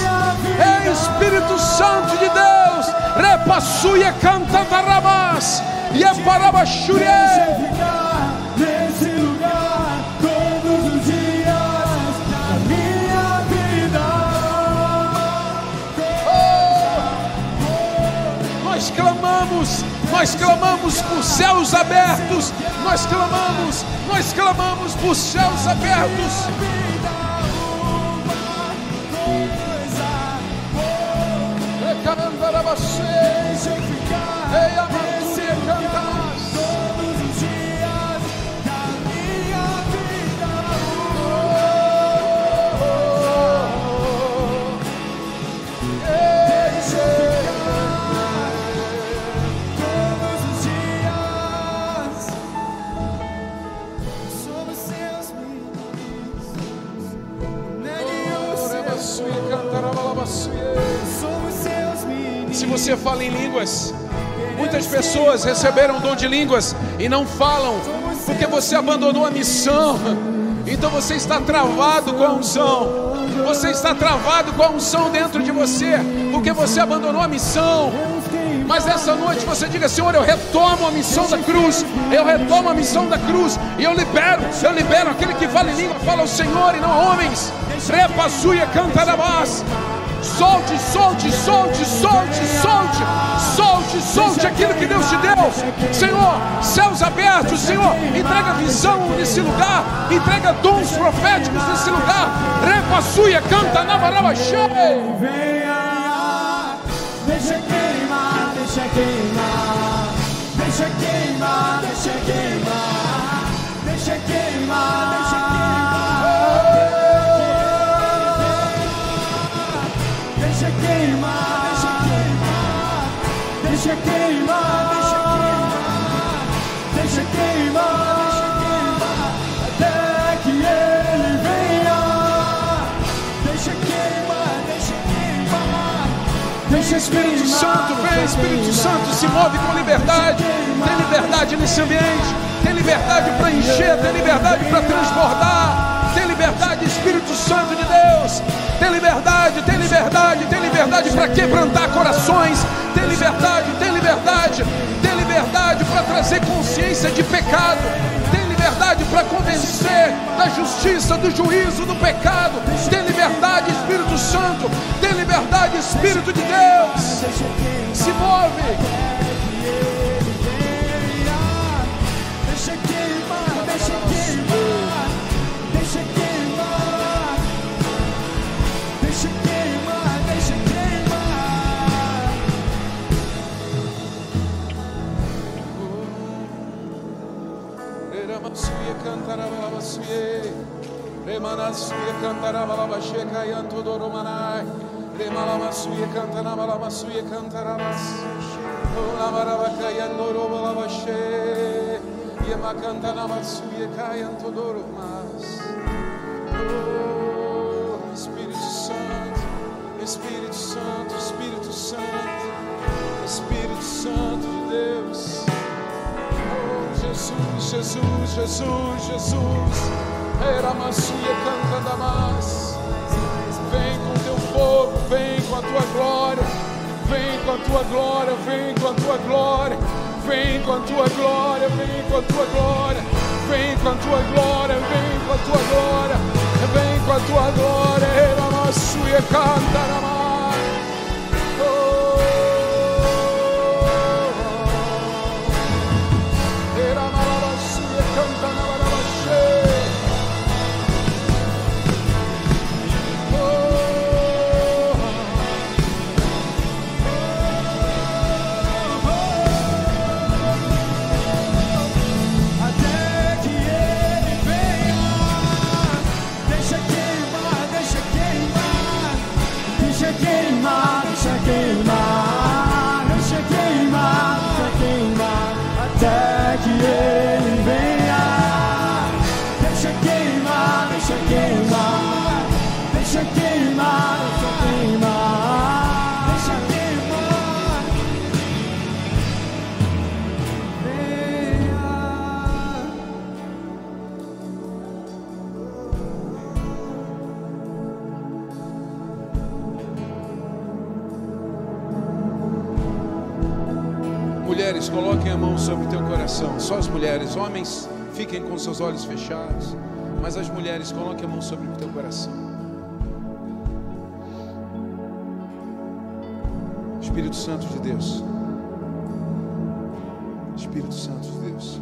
É Espírito Santo de Deus. Repassuia canta tarabas e é vida. Nós clamamos, nós clamamos por céus abertos, nós clamamos, nós clamamos por céus abertos. Você fala em línguas, muitas pessoas receberam o dom de línguas e não falam, porque você abandonou a missão. Então você está travado com a unção. Você está travado com a unção dentro de você, porque você abandonou a missão. Mas essa noite você diga, Senhor, eu retomo a missão da cruz, eu retomo a missão da cruz, e eu libero, eu libero aquele que fala em língua, fala ao Senhor e não a homens. Trepa suia, canta na voz. Solte, solte, solte, solte, solte, solte, solte aquilo que Deus te deu. Senhor, céus abertos, Senhor, entrega visão nesse lugar, entrega dons proféticos nesse lugar. Repa suia, canta na deixa queimar, deixa queimar, deixa queimar, deixa queimar, deixa queimar, deixa queimar, Espírito Santo, vem, Espírito Santo, se move com liberdade. Tem liberdade nesse ambiente, tem liberdade para encher, tem liberdade para transbordar. Tem liberdade, Espírito Santo de Deus. Tem liberdade, tem liberdade, tem liberdade para quebrantar corações. Tem liberdade, tem liberdade, tem liberdade para trazer consciência de pecado. Tem liberdade para convencer da justiça, do juízo, do pecado. Tem liberdade, Espírito Santo. Tem liberdade, Espírito Deus. Se move. Deixa queimar, deixa queimar, deixa queimar, deixa queimar, deixa queimar. Reramasuye cantarabalaba수ye Remanasuye cantarabalabaxe Lemalabasuye cantana malabasuye cantaramas. Lamarabacaya ndoro malabashe. Yemakantana masuye kaya antodoro mas. Oh, Espírito Santo, Espírito Santo, Espírito Santo, Espírito Santo de Deus. Oh, Jesus, Jesus, Jesus, Jesus. Era masuye cantana mas com a tua glória. Vem com a tua glória, vem com a tua glória. Vem com a tua glória, vem com a tua glória. Vem com a tua glória, vem com a tua glória. Vem com a tua glória. Era macia canta mais. Mulheres. Homens, fiquem com seus olhos fechados. Mas as mulheres, coloquem a mão sobre o teu coração. Espírito Santo de Deus. Espírito Santo de Deus.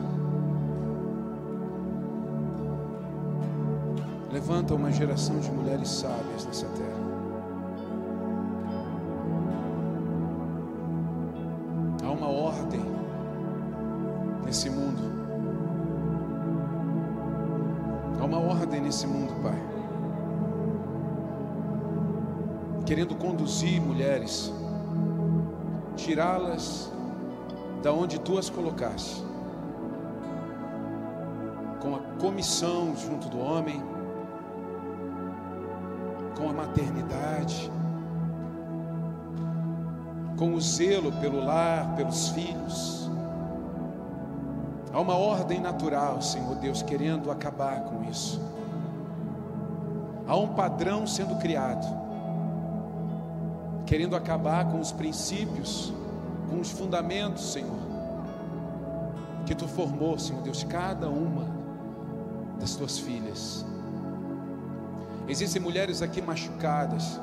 Levanta uma geração de mulheres sábias nessa terra. Nesse mundo, Pai. Querendo conduzir mulheres, tirá-las da onde tu as colocaste, com a comissão junto do homem, com a maternidade, com o zelo pelo lar, pelos filhos. Há uma ordem natural, Senhor Deus, querendo acabar com isso. Há um padrão sendo criado, querendo acabar com os princípios, com os fundamentos, Senhor, que tu formou, Senhor Deus, cada uma das tuas filhas. Existem mulheres aqui machucadas.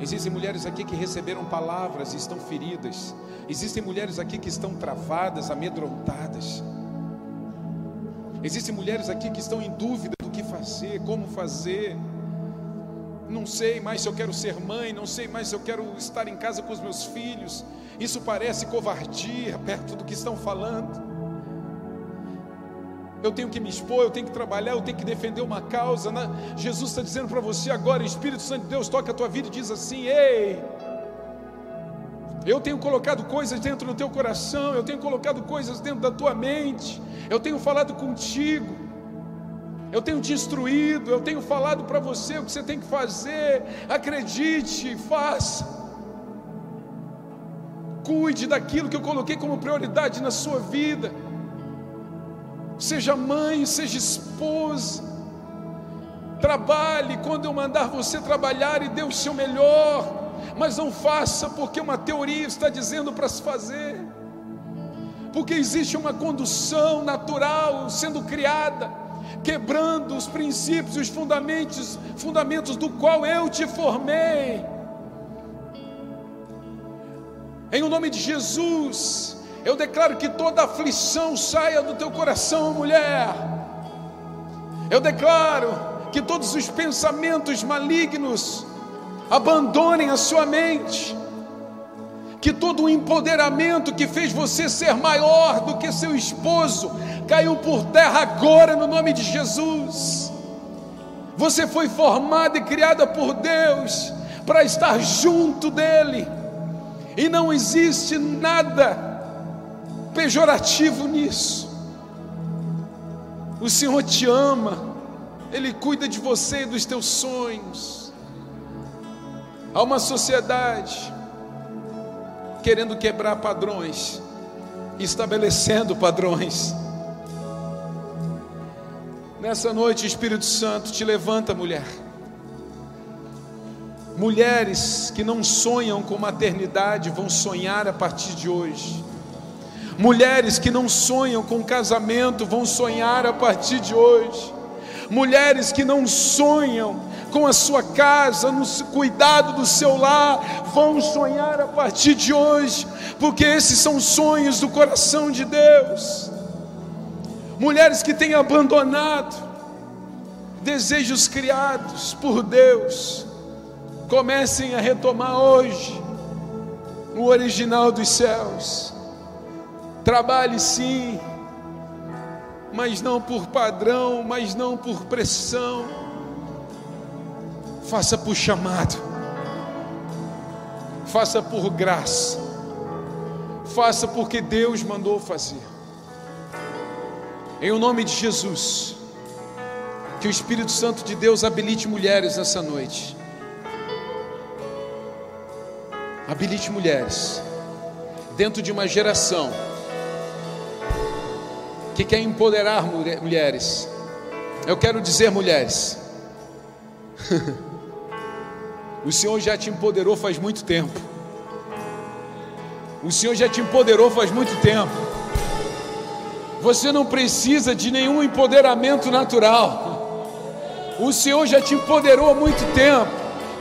Existem mulheres aqui que receberam palavras e estão feridas. Existem mulheres aqui que estão travadas, amedrontadas. Existem mulheres aqui que estão em dúvida do que fazer, como fazer. Não sei mais se eu quero ser mãe, não sei mais se eu quero estar em casa com os meus filhos. Isso parece covardia perto do que estão falando. Eu tenho que me expor, eu tenho que trabalhar, eu tenho que defender uma causa. Né? Jesus está dizendo para você agora, Espírito Santo de Deus toca a tua vida e diz assim: Ei, eu tenho colocado coisas dentro do teu coração, eu tenho colocado coisas dentro da tua mente, eu tenho falado contigo, eu tenho te instruído, eu tenho falado para você o que você tem que fazer. Acredite, faça. Cuide daquilo que eu coloquei como prioridade na sua vida. Seja mãe, seja esposa, trabalhe quando eu mandar você trabalhar e dê o seu melhor, mas não faça porque uma teoria está dizendo para se fazer, porque existe uma condução natural sendo criada, quebrando os princípios e os fundamentos, fundamentos do qual eu te formei. Em o nome de Jesus, eu declaro que toda aflição saia do teu coração, mulher. Eu declaro que todos os pensamentos malignos abandonem a sua mente. Que todo o empoderamento que fez você ser maior do que seu esposo caiu por terra agora no nome de Jesus. Você foi formada e criada por Deus para estar junto dEle, e não existe nada pejorativo nisso. O Senhor te ama, Ele cuida de você e dos teus sonhos. Há uma sociedade querendo quebrar padrões, estabelecendo padrões. Nessa noite, Espírito Santo te levanta, mulher. Mulheres que não sonham com maternidade vão sonhar a partir de hoje. Mulheres que não sonham com casamento vão sonhar a partir de hoje. Mulheres que não sonham com a sua casa, no cuidado do seu lar, vão sonhar a partir de hoje, porque esses são sonhos do coração de Deus. Mulheres que têm abandonado desejos criados por Deus, comecem a retomar hoje o original dos céus. Trabalhe sim, mas não por padrão, mas não por pressão. Faça por chamado, faça por graça, faça porque Deus mandou fazer. Em o nome de Jesus, que o Espírito Santo de Deus habilite mulheres nessa noite. Habilite mulheres dentro de uma geração que quer empoderar mulheres. Eu quero dizer, mulheres, o Senhor já te empoderou faz muito tempo. O Senhor já te empoderou faz muito tempo. Você não precisa de nenhum empoderamento natural. O Senhor já te empoderou há muito tempo.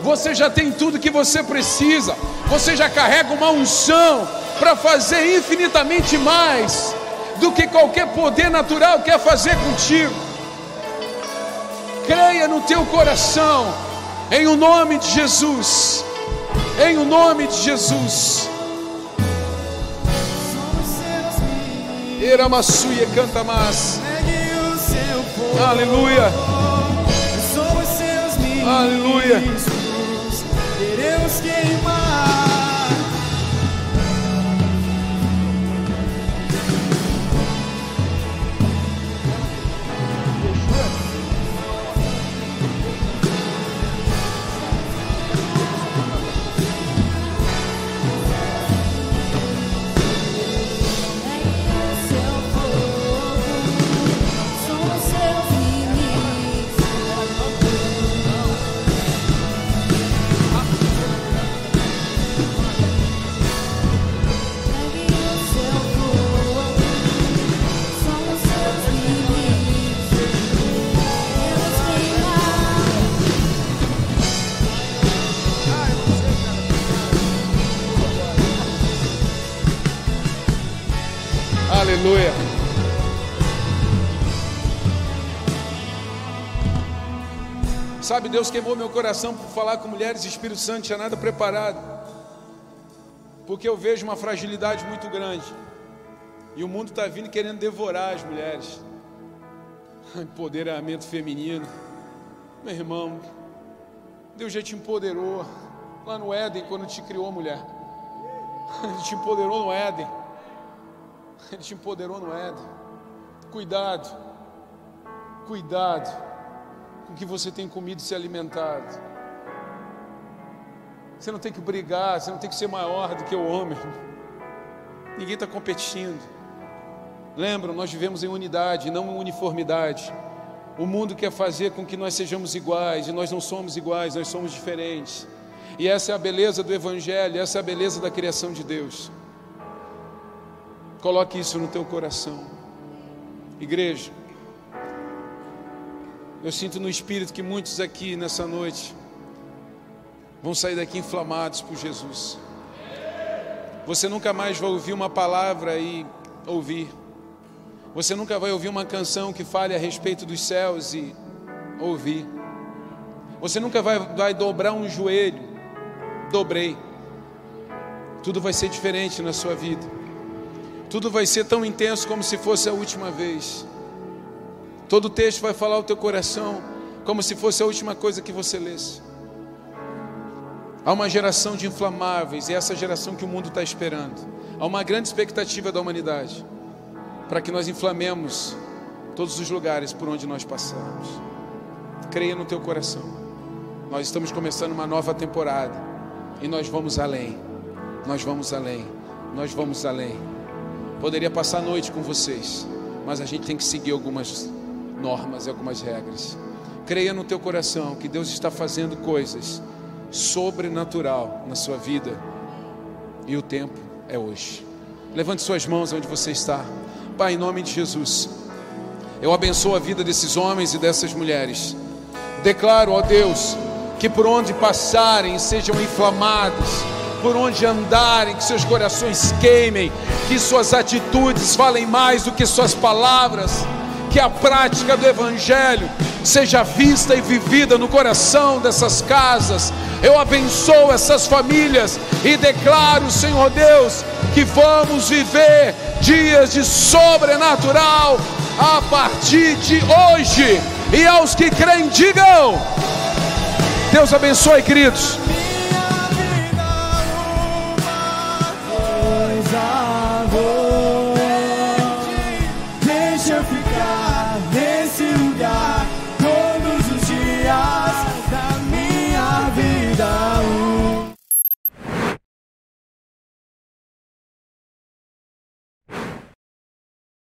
Você já tem tudo que você precisa. Você já carrega uma unção para fazer infinitamente mais do que qualquer poder natural quer fazer contigo. Creia no teu coração, em o nome de Jesus. Em o nome de Jesus. Eramassuia canta mais. Aleluia. Aleluia. Queremos queimar. Sabe, Deus queimou meu coração por falar com mulheres Espírito Santo, tinha nada preparado. Porque eu vejo uma fragilidade muito grande. E o mundo está vindo querendo devorar as mulheres. Empoderamento feminino. Meu irmão, Deus já te empoderou lá no Éden quando te criou mulher. Ele te empoderou no Éden. Ele te empoderou no Éden. Cuidado, cuidado com que você tem comido e se alimentado. Você não tem que brigar, você não tem que ser maior do que o homem. Ninguém está competindo. Lembram, nós vivemos em unidade, não em uniformidade. O mundo quer fazer com que nós sejamos iguais, e nós não somos iguais, nós somos diferentes. E essa é a beleza do Evangelho, essa é a beleza da criação de Deus. Coloque isso no teu coração. Igreja, eu sinto no espírito que muitos aqui nessa noite vão sair daqui inflamados por Jesus. Você nunca mais vai ouvir uma palavra e ouvir. Você nunca vai ouvir uma canção que fale a respeito dos céus e ouvir. Você nunca vai, vai dobrar um joelho. Dobrei. Tudo vai ser diferente na sua vida. Tudo vai ser tão intenso como se fosse a última vez. Todo texto vai falar o teu coração como se fosse a última coisa que você lesse. Há uma geração de inflamáveis e é essa geração que o mundo está esperando. Há uma grande expectativa da humanidade para que nós inflamemos todos os lugares por onde nós passamos. Creia no teu coração. Nós estamos começando uma nova temporada e nós vamos além. Nós vamos além. Nós vamos além. Poderia passar a noite com vocês, mas a gente tem que seguir algumas normas e algumas regras. Creia no teu coração que Deus está fazendo coisas sobrenatural na sua vida e o tempo é hoje. Levante suas mãos onde você está. Pai, em nome de Jesus, eu abençoo a vida desses homens e dessas mulheres. Declaro, ó Deus, que por onde passarem sejam inflamados, por onde andarem, que seus corações queimem, que suas atitudes falem mais do que suas palavras, que a prática do Evangelho seja vista e vivida no coração dessas casas. Eu abençoo essas famílias e declaro, Senhor Deus, que vamos viver dias de sobrenatural a partir de hoje. E aos que creem, digam: Deus abençoe, queridos.